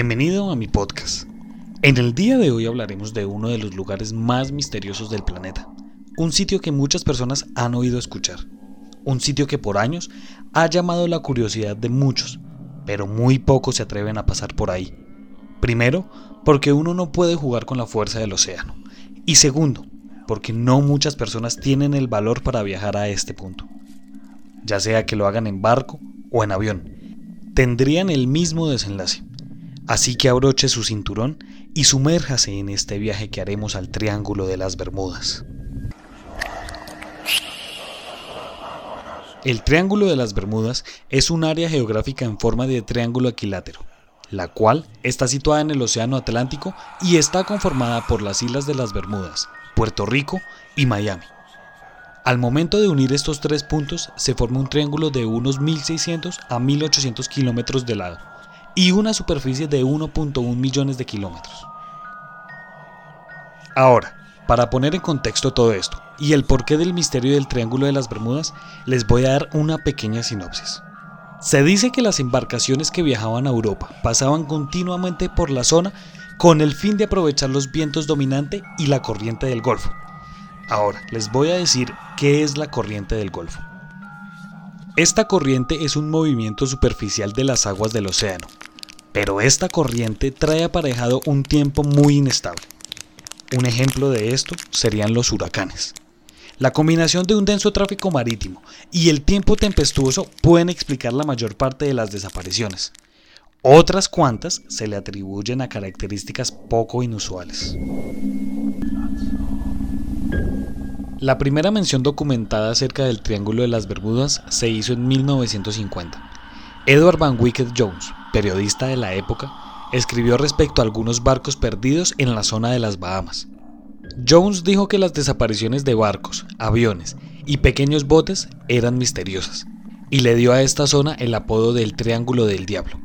Bienvenido a mi podcast. En el día de hoy hablaremos de uno de los lugares más misteriosos del planeta, un sitio que muchas personas han oído escuchar, un sitio que por años ha llamado la curiosidad de muchos, pero muy pocos se atreven a pasar por ahí. Primero, porque uno no puede jugar con la fuerza del océano, y segundo, porque no muchas personas tienen el valor para viajar a este punto, ya sea que lo hagan en barco o en avión, tendrían el mismo desenlace. Así que abroche su cinturón y sumérjase en este viaje que haremos al Triángulo de las Bermudas. El Triángulo de las Bermudas es un área geográfica en forma de triángulo equilátero, la cual está situada en el Océano Atlántico y está conformada por las Islas de las Bermudas, Puerto Rico y Miami. Al momento de unir estos tres puntos se forma un triángulo de unos 1.600 a 1.800 kilómetros de lado y una superficie de 1.1 millones de kilómetros. Ahora, para poner en contexto todo esto y el porqué del misterio del Triángulo de las Bermudas, les voy a dar una pequeña sinopsis. Se dice que las embarcaciones que viajaban a Europa pasaban continuamente por la zona con el fin de aprovechar los vientos dominantes y la corriente del Golfo, Ahora, les voy a decir qué es la corriente del Golfo. Esta corriente es un movimiento superficial de las aguas del océano, pero esta corriente trae aparejado un tiempo muy inestable. Un ejemplo de esto serían los huracanes. La combinación de un denso tráfico marítimo y el tiempo tempestuoso pueden explicar la mayor parte de las desapariciones. Otras cuantas se le atribuyen a características poco inusuales. La primera mención documentada acerca del Triángulo de las Bermudas se hizo en 1950. Edward Van Wicked Jones, periodista de la época, escribió respecto a algunos barcos perdidos en la zona de las Bahamas. Jones dijo que las desapariciones de barcos, aviones y pequeños botes eran misteriosas, y le dio a esta zona el apodo del Triángulo del Diablo.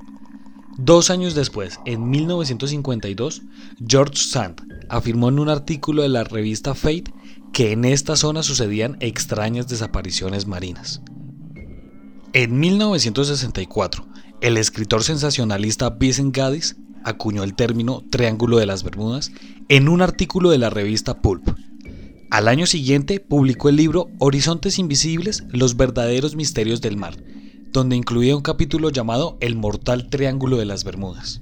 Dos años después, en 1952, George Sand afirmó en un artículo de la revista Fate que en esta zona sucedían extrañas desapariciones marinas. En 1964, el escritor sensacionalista Vincent Gaddis acuñó el término Triángulo de las Bermudas en un artículo de la revista Pulp. Al año siguiente publicó el libro Horizontes Invisibles, los verdaderos misterios del mar, donde incluía un capítulo llamado El mortal Triángulo de las Bermudas.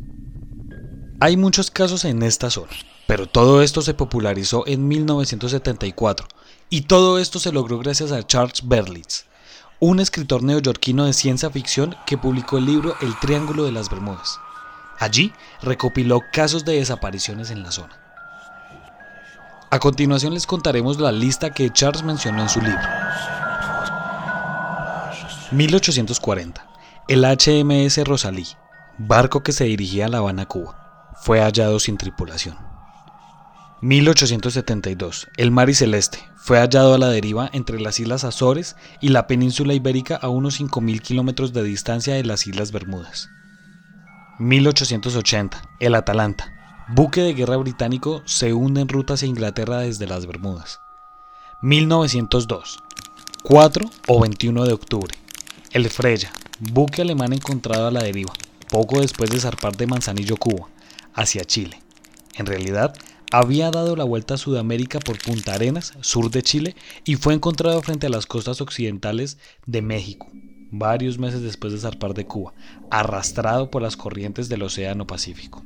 Hay muchos casos en esta zona, pero todo esto se popularizó en 1974 y todo esto se logró gracias a Charles Berlitz, un escritor neoyorquino de ciencia ficción que publicó el libro El Triángulo de las Bermudas. Allí recopiló casos de desapariciones en la zona. A continuación les contaremos la lista que Charles mencionó en su libro. 1840. El HMS Rosalí, barco que se dirigía a La Habana, Cuba, fue hallado sin tripulación. 1872. El Mar Celeste fue hallado a la deriva entre las Islas Azores y la península ibérica a unos 5.000 kilómetros de distancia de las Islas Bermudas. 1880. El Atalanta, buque de guerra británico, se hunde en ruta hacia Inglaterra desde las Bermudas. 1902. 4 o 21 de octubre. El Freya, buque alemán encontrado a la deriva, poco después de zarpar de Manzanillo, Cuba, hacia Chile. En realidad, había dado la vuelta a Sudamérica por Punta Arenas, sur de Chile, y fue encontrado frente a las costas occidentales de México, varios meses después de zarpar de Cuba, arrastrado por las corrientes del Océano Pacífico.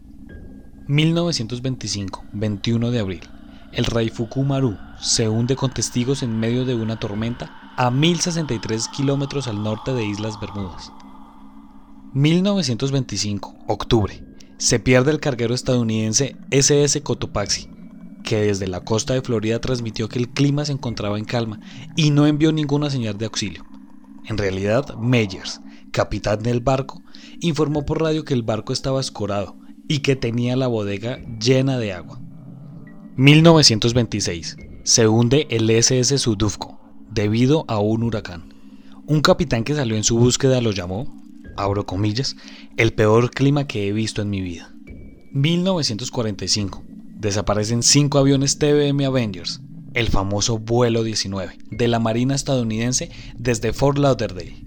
1925, 21 de abril. El Raifuku Maru se hunde con testigos en medio de una tormenta a 1063 kilómetros al norte de Islas Bermudas. 1925, octubre se pierde el carguero estadounidense SS Cotopaxi, que desde la costa de Florida transmitió que el clima se encontraba en calma y no envió ninguna señal de auxilio. En realidad, Meyers, capitán del barco, informó por radio que el barco estaba escorado y que tenía la bodega llena de agua. 1926. Se hunde el SS Sudufco debido a un huracán. Un capitán que salió en su búsqueda lo llamó abro comillas, el peor clima que he visto en mi vida. 1945. Desaparecen cinco aviones TBM Avengers, el famoso vuelo 19, de la Marina estadounidense desde Fort Lauderdale.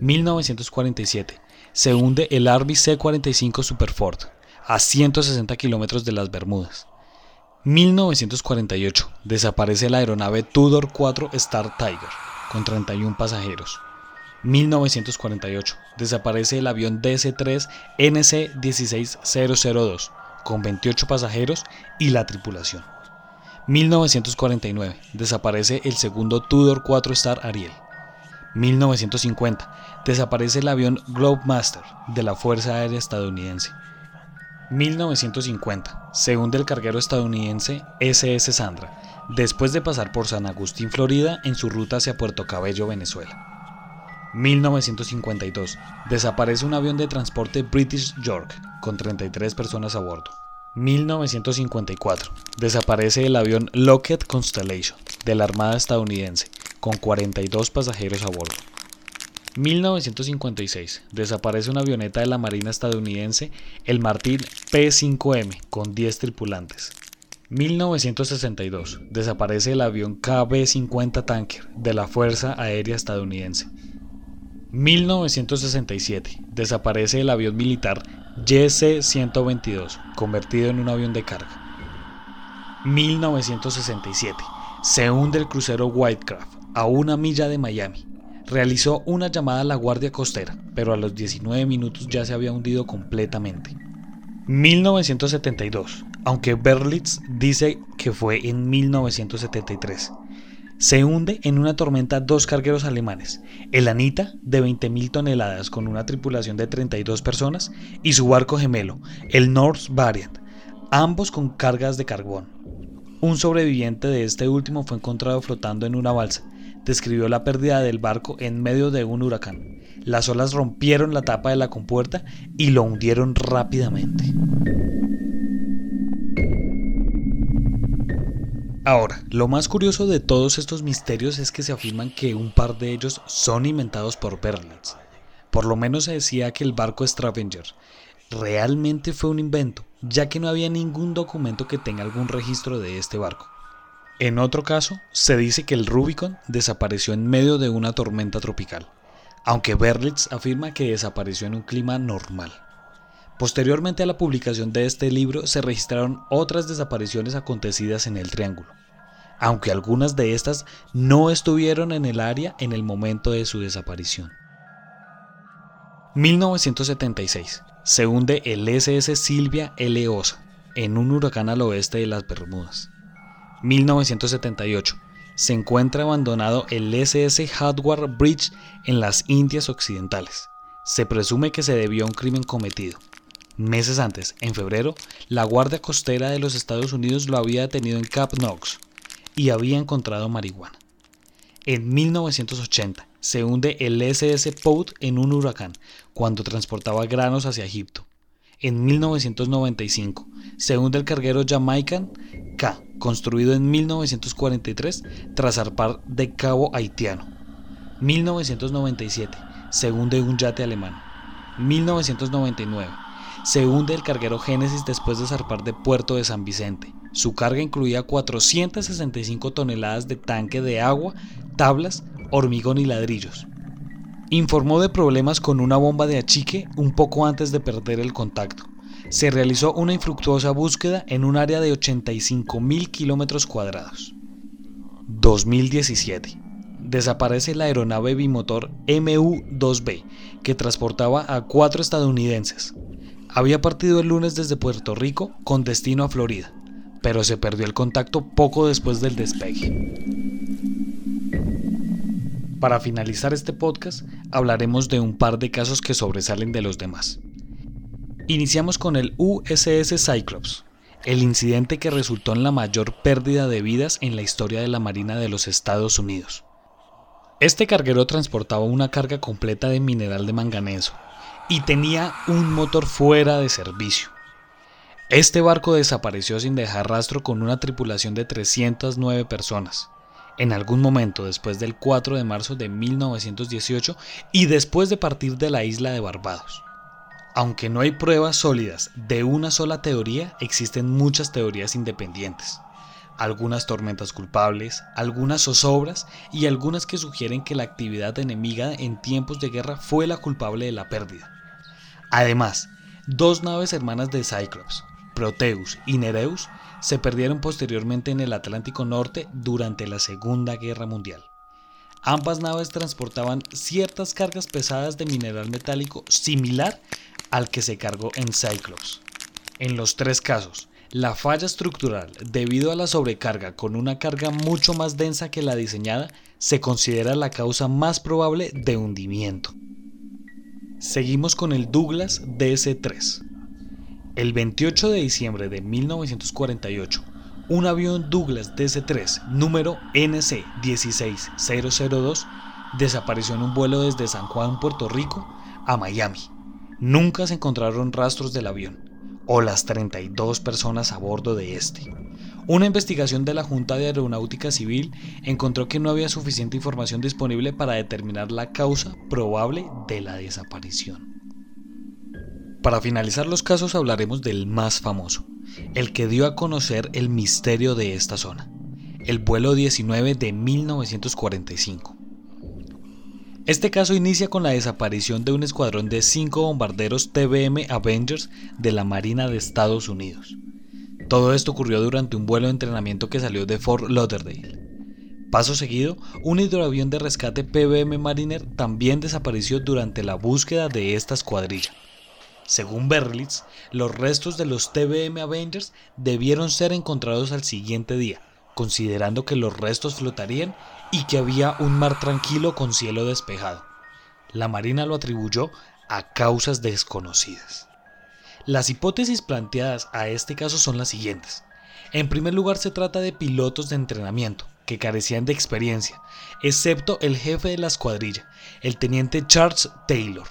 1947. Se hunde el Army C-45 Superford, a 160 kilómetros de las Bermudas. 1948. Desaparece la aeronave Tudor 4 Star Tiger, con 31 pasajeros. 1948. Desaparece el avión DC-3 NC-16002, con 28 pasajeros y la tripulación. 1949. Desaparece el segundo Tudor 4 Star Ariel. 1950. Desaparece el avión Globemaster de la Fuerza Aérea Estadounidense. 1950. Se hunde el carguero estadounidense SS Sandra, después de pasar por San Agustín, Florida, en su ruta hacia Puerto Cabello, Venezuela. 1952. Desaparece un avión de transporte British York, con 33 personas a bordo. 1954. Desaparece el avión Lockheed Constellation de la Armada estadounidense, con 42 pasajeros a bordo. 1956. Desaparece una avioneta de la Marina estadounidense, el Martin P-5M, con 10 tripulantes. 1962. Desaparece el avión KB-50 Tanker de la Fuerza Aérea Estadounidense. 1967. Desaparece el avión militar YC-122, convertido en un avión de carga. 1967. Se hunde el crucero Whitecraft a una milla de Miami. Realizó una llamada a la Guardia Costera, pero a los 19 minutos ya se había hundido completamente. 1972, aunque Berlitz dice que fue en 1973 se hunde en una tormenta dos cargueros alemanes, el Anita de 20.000 toneladas con una tripulación de 32 personas y su barco gemelo, el North Variant, ambos con cargas de carbón. Un sobreviviente de este último fue encontrado flotando en una balsa. Describió la pérdida del barco en medio de un huracán. Las olas rompieron la tapa de la compuerta y lo hundieron rápidamente. Ahora, lo más curioso de todos estos misterios es que se afirman que un par de ellos son inventados por Berlitz. Por lo menos se decía que el barco Stravenger realmente fue un invento, ya que no había ningún documento que tenga algún registro de este barco. En otro caso, se dice que el Rubicon desapareció en medio de una tormenta tropical, aunque Berlitz afirma que desapareció en un clima normal. Posteriormente a la publicación de este libro se registraron otras desapariciones acontecidas en el Triángulo, aunque algunas de estas no estuvieron en el área en el momento de su desaparición. 1976. Se hunde el SS Silvia L. Osa en un huracán al oeste de las Bermudas. 1978. Se encuentra abandonado el SS Hardware Bridge en las Indias Occidentales. Se presume que se debió a un crimen cometido. Meses antes, en febrero, la Guardia Costera de los Estados Unidos lo había detenido en Cap Knox y había encontrado marihuana. En 1980 se hunde el SS Pout en un huracán cuando transportaba granos hacia Egipto. En 1995 se hunde el carguero Jamaican K, construido en 1943 tras zarpar de Cabo Haitiano. 1997 se hunde un yate alemán. 1999 se hunde el carguero Génesis después de zarpar de Puerto de San Vicente. Su carga incluía 465 toneladas de tanque de agua, tablas, hormigón y ladrillos. Informó de problemas con una bomba de achique un poco antes de perder el contacto. Se realizó una infructuosa búsqueda en un área de 85.000 kilómetros cuadrados. 2017. Desaparece la aeronave bimotor MU-2B que transportaba a cuatro estadounidenses, había partido el lunes desde Puerto Rico con destino a Florida, pero se perdió el contacto poco después del despegue. Para finalizar este podcast, hablaremos de un par de casos que sobresalen de los demás. Iniciamos con el USS Cyclops, el incidente que resultó en la mayor pérdida de vidas en la historia de la Marina de los Estados Unidos. Este carguero transportaba una carga completa de mineral de manganeso, y tenía un motor fuera de servicio. Este barco desapareció sin dejar rastro con una tripulación de 309 personas. En algún momento después del 4 de marzo de 1918 y después de partir de la isla de Barbados. Aunque no hay pruebas sólidas de una sola teoría, existen muchas teorías independientes. Algunas tormentas culpables, algunas zozobras y algunas que sugieren que la actividad enemiga en tiempos de guerra fue la culpable de la pérdida. Además, dos naves hermanas de Cyclops, Proteus y Nereus, se perdieron posteriormente en el Atlántico Norte durante la Segunda Guerra Mundial. Ambas naves transportaban ciertas cargas pesadas de mineral metálico similar al que se cargó en Cyclops. En los tres casos, la falla estructural debido a la sobrecarga con una carga mucho más densa que la diseñada se considera la causa más probable de hundimiento. Seguimos con el Douglas DC-3. El 28 de diciembre de 1948, un avión Douglas DC-3 número NC-16002 desapareció en un vuelo desde San Juan, Puerto Rico, a Miami. Nunca se encontraron rastros del avión o las 32 personas a bordo de este. Una investigación de la Junta de Aeronáutica Civil encontró que no había suficiente información disponible para determinar la causa probable de la desaparición. Para finalizar los casos hablaremos del más famoso, el que dio a conocer el misterio de esta zona, el vuelo 19 de 1945. Este caso inicia con la desaparición de un escuadrón de cinco bombarderos TBM Avengers de la Marina de Estados Unidos. Todo esto ocurrió durante un vuelo de entrenamiento que salió de Fort Lauderdale. Paso seguido, un hidroavión de rescate PBM Mariner también desapareció durante la búsqueda de esta escuadrilla. Según Berlitz, los restos de los TBM Avengers debieron ser encontrados al siguiente día, considerando que los restos flotarían y que había un mar tranquilo con cielo despejado. La Marina lo atribuyó a causas desconocidas. Las hipótesis planteadas a este caso son las siguientes. En primer lugar se trata de pilotos de entrenamiento que carecían de experiencia, excepto el jefe de la escuadrilla, el teniente Charles Taylor,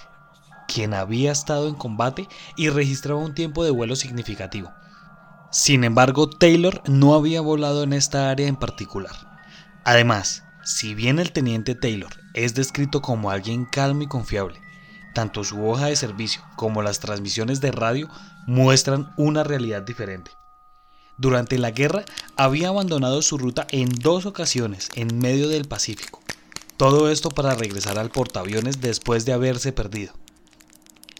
quien había estado en combate y registraba un tiempo de vuelo significativo. Sin embargo, Taylor no había volado en esta área en particular. Además, si bien el teniente Taylor es descrito como alguien calmo y confiable, tanto su hoja de servicio como las transmisiones de radio muestran una realidad diferente. Durante la guerra había abandonado su ruta en dos ocasiones en medio del Pacífico. Todo esto para regresar al portaaviones después de haberse perdido.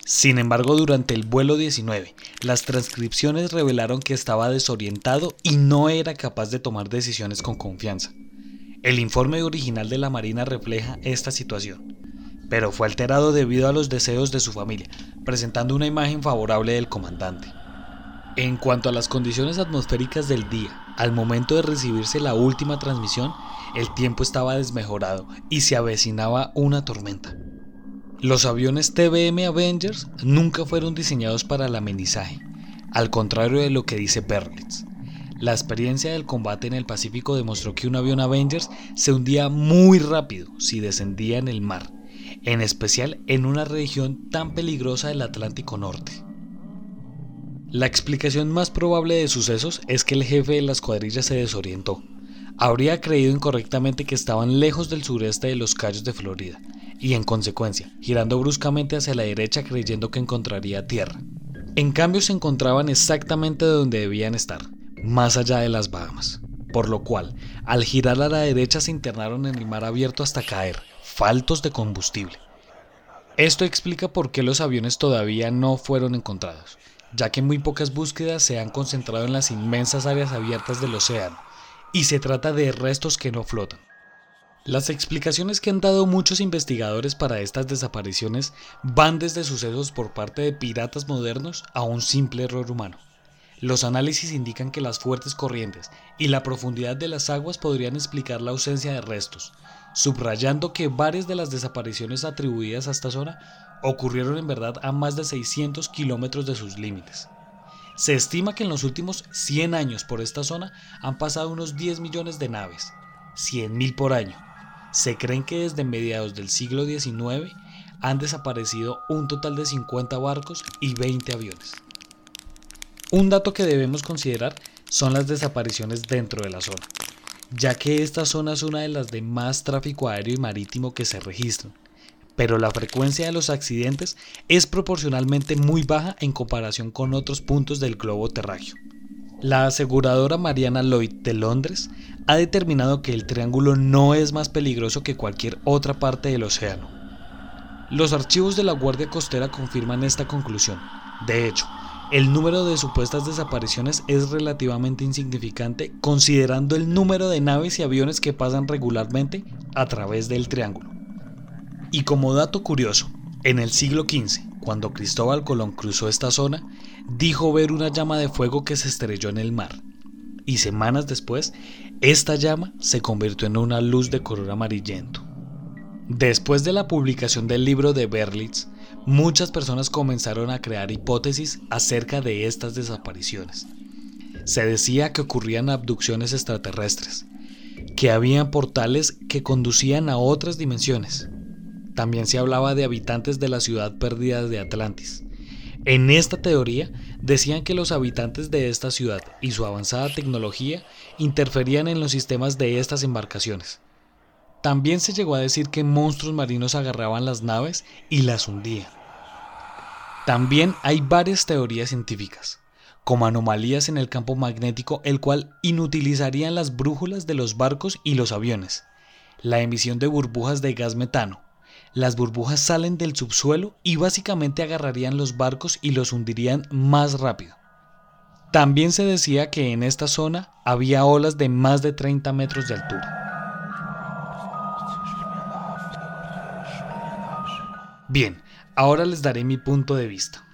Sin embargo, durante el vuelo 19, las transcripciones revelaron que estaba desorientado y no era capaz de tomar decisiones con confianza. El informe original de la Marina refleja esta situación pero fue alterado debido a los deseos de su familia, presentando una imagen favorable del comandante. En cuanto a las condiciones atmosféricas del día, al momento de recibirse la última transmisión, el tiempo estaba desmejorado y se avecinaba una tormenta. Los aviones TBM Avengers nunca fueron diseñados para el amenizaje, al contrario de lo que dice Berlitz. La experiencia del combate en el Pacífico demostró que un avión Avengers se hundía muy rápido si descendía en el mar en especial en una región tan peligrosa del Atlántico Norte. La explicación más probable de sucesos es que el jefe de la escuadrilla se desorientó. Habría creído incorrectamente que estaban lejos del sureste de los Cayos de Florida, y en consecuencia, girando bruscamente hacia la derecha creyendo que encontraría tierra. En cambio se encontraban exactamente donde debían estar, más allá de las Bahamas, por lo cual, al girar a la derecha se internaron en el mar abierto hasta caer, faltos de combustible. Esto explica por qué los aviones todavía no fueron encontrados, ya que muy pocas búsquedas se han concentrado en las inmensas áreas abiertas del océano, y se trata de restos que no flotan. Las explicaciones que han dado muchos investigadores para estas desapariciones van desde sucesos por parte de piratas modernos a un simple error humano. Los análisis indican que las fuertes corrientes y la profundidad de las aguas podrían explicar la ausencia de restos, subrayando que varias de las desapariciones atribuidas a esta zona ocurrieron en verdad a más de 600 kilómetros de sus límites. Se estima que en los últimos 100 años por esta zona han pasado unos 10 millones de naves, 100.000 por año. Se creen que desde mediados del siglo XIX han desaparecido un total de 50 barcos y 20 aviones. Un dato que debemos considerar son las desapariciones dentro de la zona ya que esta zona es una de las de más tráfico aéreo y marítimo que se registran, pero la frecuencia de los accidentes es proporcionalmente muy baja en comparación con otros puntos del globo terráqueo. La aseguradora Mariana Lloyd de Londres ha determinado que el triángulo no es más peligroso que cualquier otra parte del océano. Los archivos de la Guardia Costera confirman esta conclusión, De hecho, el número de supuestas desapariciones es relativamente insignificante considerando el número de naves y aviones que pasan regularmente a través del triángulo. Y como dato curioso, en el siglo XV, cuando Cristóbal Colón cruzó esta zona, dijo ver una llama de fuego que se estrelló en el mar. Y semanas después, esta llama se convirtió en una luz de color amarillento. Después de la publicación del libro de Berlitz, muchas personas comenzaron a crear hipótesis acerca de estas desapariciones. Se decía que ocurrían abducciones extraterrestres, que habían portales que conducían a otras dimensiones. También se hablaba de habitantes de la ciudad perdida de Atlantis. En esta teoría decían que los habitantes de esta ciudad y su avanzada tecnología interferían en los sistemas de estas embarcaciones. También se llegó a decir que monstruos marinos agarraban las naves y las hundían. También hay varias teorías científicas, como anomalías en el campo magnético, el cual inutilizarían las brújulas de los barcos y los aviones, la emisión de burbujas de gas metano. Las burbujas salen del subsuelo y básicamente agarrarían los barcos y los hundirían más rápido. También se decía que en esta zona había olas de más de 30 metros de altura. Bien, ahora les daré mi punto de vista.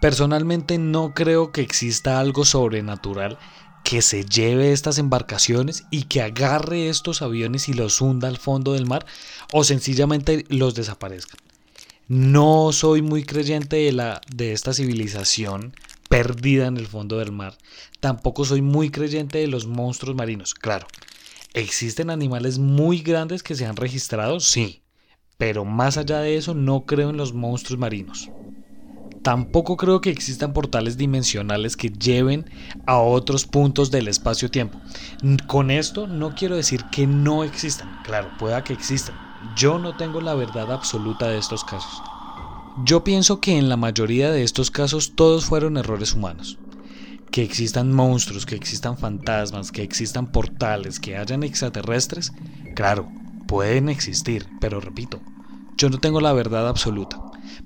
Personalmente no creo que exista algo sobrenatural que se lleve estas embarcaciones y que agarre estos aviones y los hunda al fondo del mar o sencillamente los desaparezcan. No soy muy creyente de, la, de esta civilización perdida en el fondo del mar. Tampoco soy muy creyente de los monstruos marinos. Claro, ¿existen animales muy grandes que se han registrado? Sí. Pero más allá de eso, no creo en los monstruos marinos. Tampoco creo que existan portales dimensionales que lleven a otros puntos del espacio-tiempo. Con esto no quiero decir que no existan. Claro, pueda que existan. Yo no tengo la verdad absoluta de estos casos. Yo pienso que en la mayoría de estos casos todos fueron errores humanos. Que existan monstruos, que existan fantasmas, que existan portales, que hayan extraterrestres, claro, pueden existir, pero repito, yo no tengo la verdad absoluta.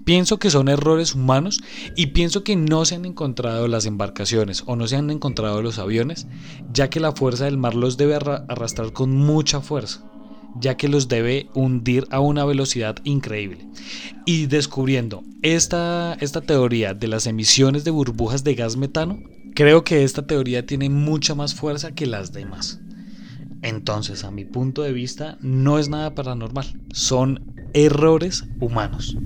Pienso que son errores humanos y pienso que no se han encontrado las embarcaciones o no se han encontrado los aviones, ya que la fuerza del mar los debe arrastrar con mucha fuerza, ya que los debe hundir a una velocidad increíble. Y descubriendo esta, esta teoría de las emisiones de burbujas de gas metano, creo que esta teoría tiene mucha más fuerza que las demás. Entonces, a mi punto de vista, no es nada paranormal, son errores humanos.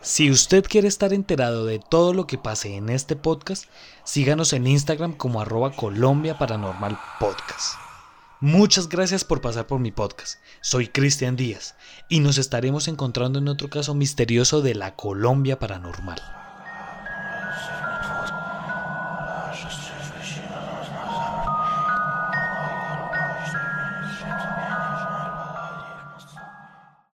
Si usted quiere estar enterado de todo lo que pase en este podcast, síganos en Instagram como arroba Colombia Paranormal Podcast. Muchas gracias por pasar por mi podcast. Soy Cristian Díaz y nos estaremos encontrando en otro caso misterioso de la Colombia Paranormal.